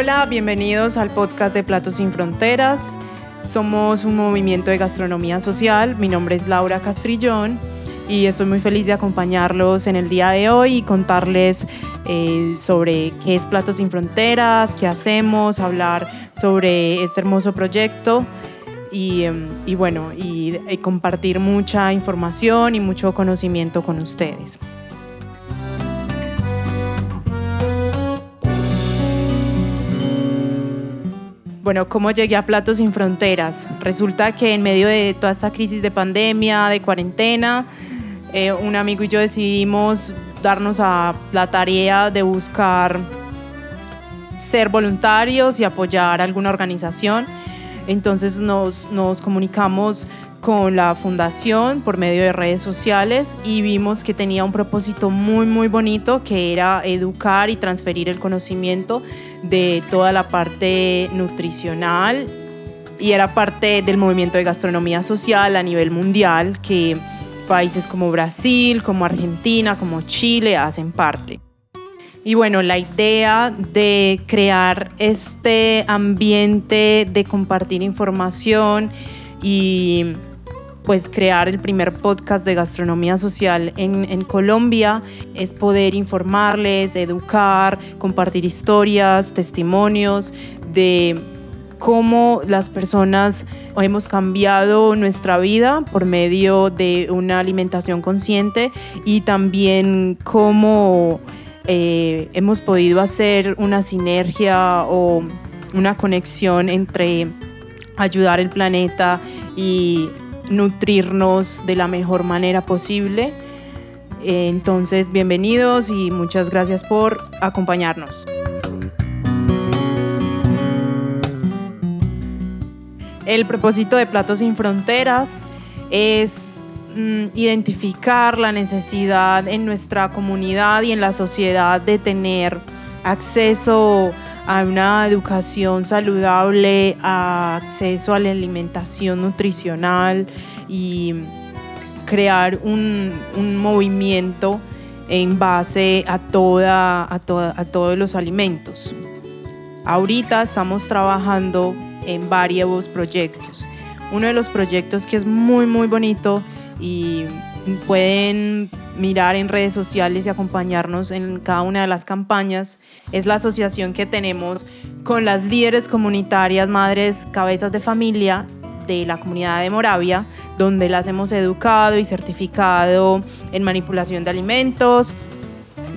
Hola, bienvenidos al podcast de Platos sin Fronteras. Somos un movimiento de gastronomía social. Mi nombre es Laura Castrillón y estoy muy feliz de acompañarlos en el día de hoy y contarles eh, sobre qué es Platos sin Fronteras, qué hacemos, hablar sobre este hermoso proyecto y, em, bueno, y, y compartir mucha información y mucho conocimiento con ustedes. Bueno, ¿cómo llegué a Platos sin Fronteras? Resulta que en medio de toda esta crisis de pandemia, de cuarentena, eh, un amigo y yo decidimos darnos a la tarea de buscar ser voluntarios y apoyar alguna organización. Entonces nos, nos comunicamos con la fundación por medio de redes sociales y vimos que tenía un propósito muy muy bonito que era educar y transferir el conocimiento de toda la parte nutricional y era parte del movimiento de gastronomía social a nivel mundial que países como Brasil, como Argentina, como Chile hacen parte. Y bueno, la idea de crear este ambiente de compartir información y pues crear el primer podcast de gastronomía social en, Colombia. Es poder informarles, educar, compartir historias, testimonios de cómo las personas hemos cambiado nuestra vida por medio de una alimentación consciente y también cómo eh, hemos podido hacer una sinergia o una conexión entre ayudar el planeta y nutrirnos de la mejor manera posible. Entonces, bienvenidos y muchas gracias por acompañarnos. El propósito de Platos sin Fronteras es mm, identificar la necesidad en nuestra comunidad y en la sociedad de tener acceso a una educación saludable, a acceso a la alimentación nutricional y crear un, un movimiento en base a, toda, a, a todos los alimentos. Ahorita estamos trabajando en varios proyectos. Uno de los proyectos que es muy, muy bonito y pueden mirar en redes sociales y acompañarnos en cada una de las campañas es la asociación que tenemos con las líderes comunitarias, madres, cabezas de familia de la comunidad de Moravia, donde las hemos educado y certificado en manipulación de alimentos,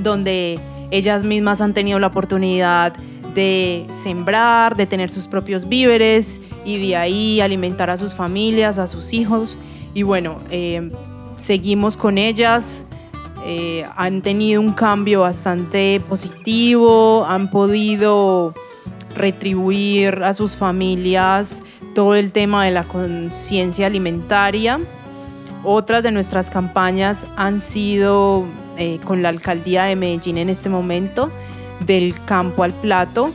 donde ellas mismas han tenido la oportunidad de sembrar, de tener sus propios víveres y de ahí alimentar a sus familias, a sus hijos. Y bueno, eh, seguimos con ellas. Eh, han tenido un cambio bastante positivo, han podido retribuir a sus familias todo el tema de la conciencia alimentaria. Otras de nuestras campañas han sido eh, con la alcaldía de Medellín en este momento del campo al plato,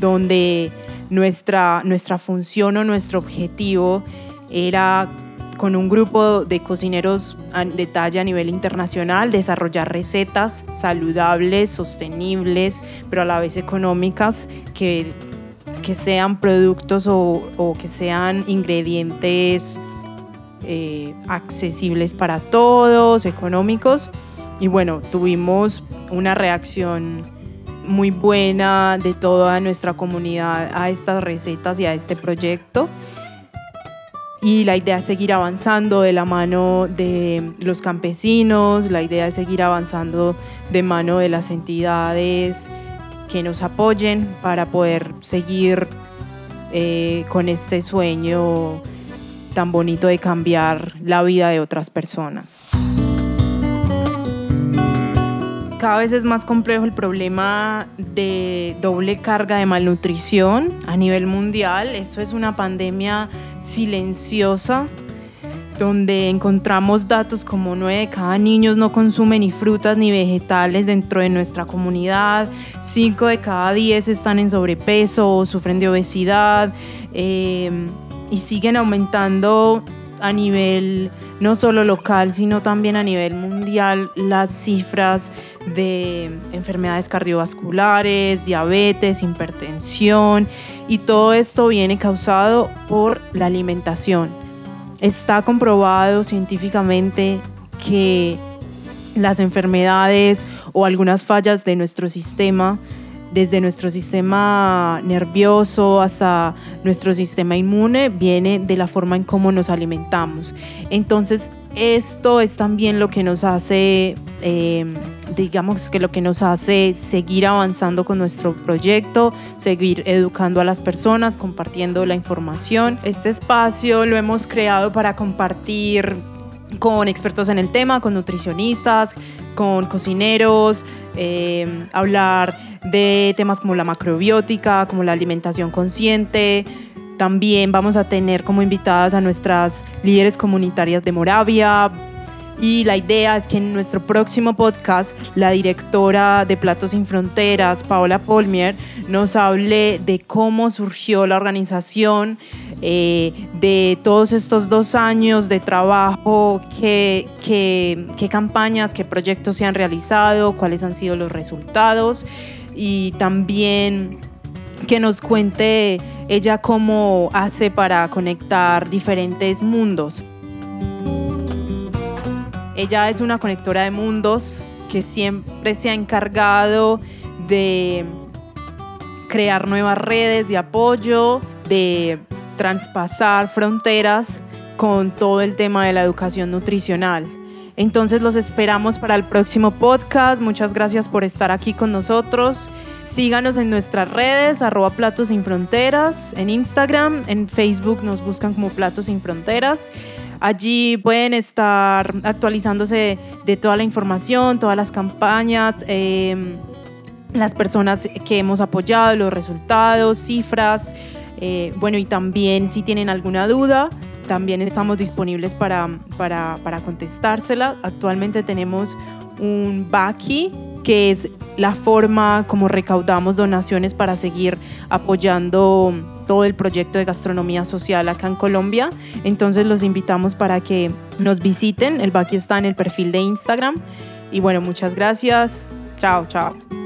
donde nuestra, nuestra función o nuestro objetivo era con un grupo de cocineros de talla a nivel internacional, desarrollar recetas saludables, sostenibles, pero a la vez económicas, que, que sean productos o, o, que sean ingredientes eh, accesibles para todos, económicos. Y bueno, tuvimos una reacción muy buena de toda nuestra comunidad a estas recetas y a este proyecto. Y la idea es seguir avanzando de la mano de los campesinos, la idea es seguir avanzando de mano de las entidades que nos apoyen para poder seguir eh, con este sueño tan bonito de cambiar la vida de otras personas cada vez es más complejo el problema de doble carga de malnutrición a nivel mundial. Esto es una pandemia silenciosa donde encontramos datos como 9 de cada niños no consume ni frutas ni vegetales dentro de nuestra comunidad, 5 de cada 10 están en sobrepeso o sufren de obesidad eh, y siguen aumentando a nivel no solo local, sino también a nivel mundial las cifras de enfermedades cardiovasculares, diabetes, hipertensión y todo esto viene causado por la alimentación. Está comprobado científicamente que las enfermedades o algunas fallas de nuestro sistema desde nuestro sistema nervioso hasta nuestro sistema inmune, viene de la forma en cómo nos alimentamos. Entonces, esto es también lo que nos hace, em, digamos que lo que nos hace seguir avanzando con nuestro proyecto, seguir educando a las personas, compartiendo la información. Este espacio lo hemos creado para compartir con expertos en el tema, con nutricionistas, con cocineros, em, hablar de temas como la macrobiótica, como la alimentación consciente. También vamos a tener como invitadas a nuestras líderes comunitarias de Moravia. Y la idea es que en nuestro próximo podcast, la directora de Platos Sin Fronteras, Paola Polmier, nos hable de cómo surgió la organización, eh, de todos estos dos años de trabajo, qué, qué, qué campañas, qué proyectos se han realizado, cuáles han sido los resultados y también que nos cuente ella cómo hace para conectar diferentes mundos. Ella es una conectora de mundos que siempre se ha encargado de crear nuevas redes de apoyo, de traspasar fronteras con todo el tema de la educación nutricional. Entonces los esperamos para el próximo podcast. Muchas gracias por estar aquí con nosotros. Síganos en nuestras redes, arroba Platos Sin Fronteras, en Instagram, en Facebook nos buscan como Platos Sin Fronteras. Allí pueden estar actualizándose de toda la información, todas las campañas, em, las personas que hemos apoyado, los resultados, cifras. Eh, bueno, y también si tienen alguna duda, también estamos disponibles para, para, para contestársela. Actualmente tenemos un Baki, que es la forma como recaudamos donaciones para seguir apoyando todo el proyecto de gastronomía social acá en Colombia. Entonces los invitamos para que nos visiten. El Baki está en el perfil de Instagram. Y bueno, muchas gracias. Chao, chao.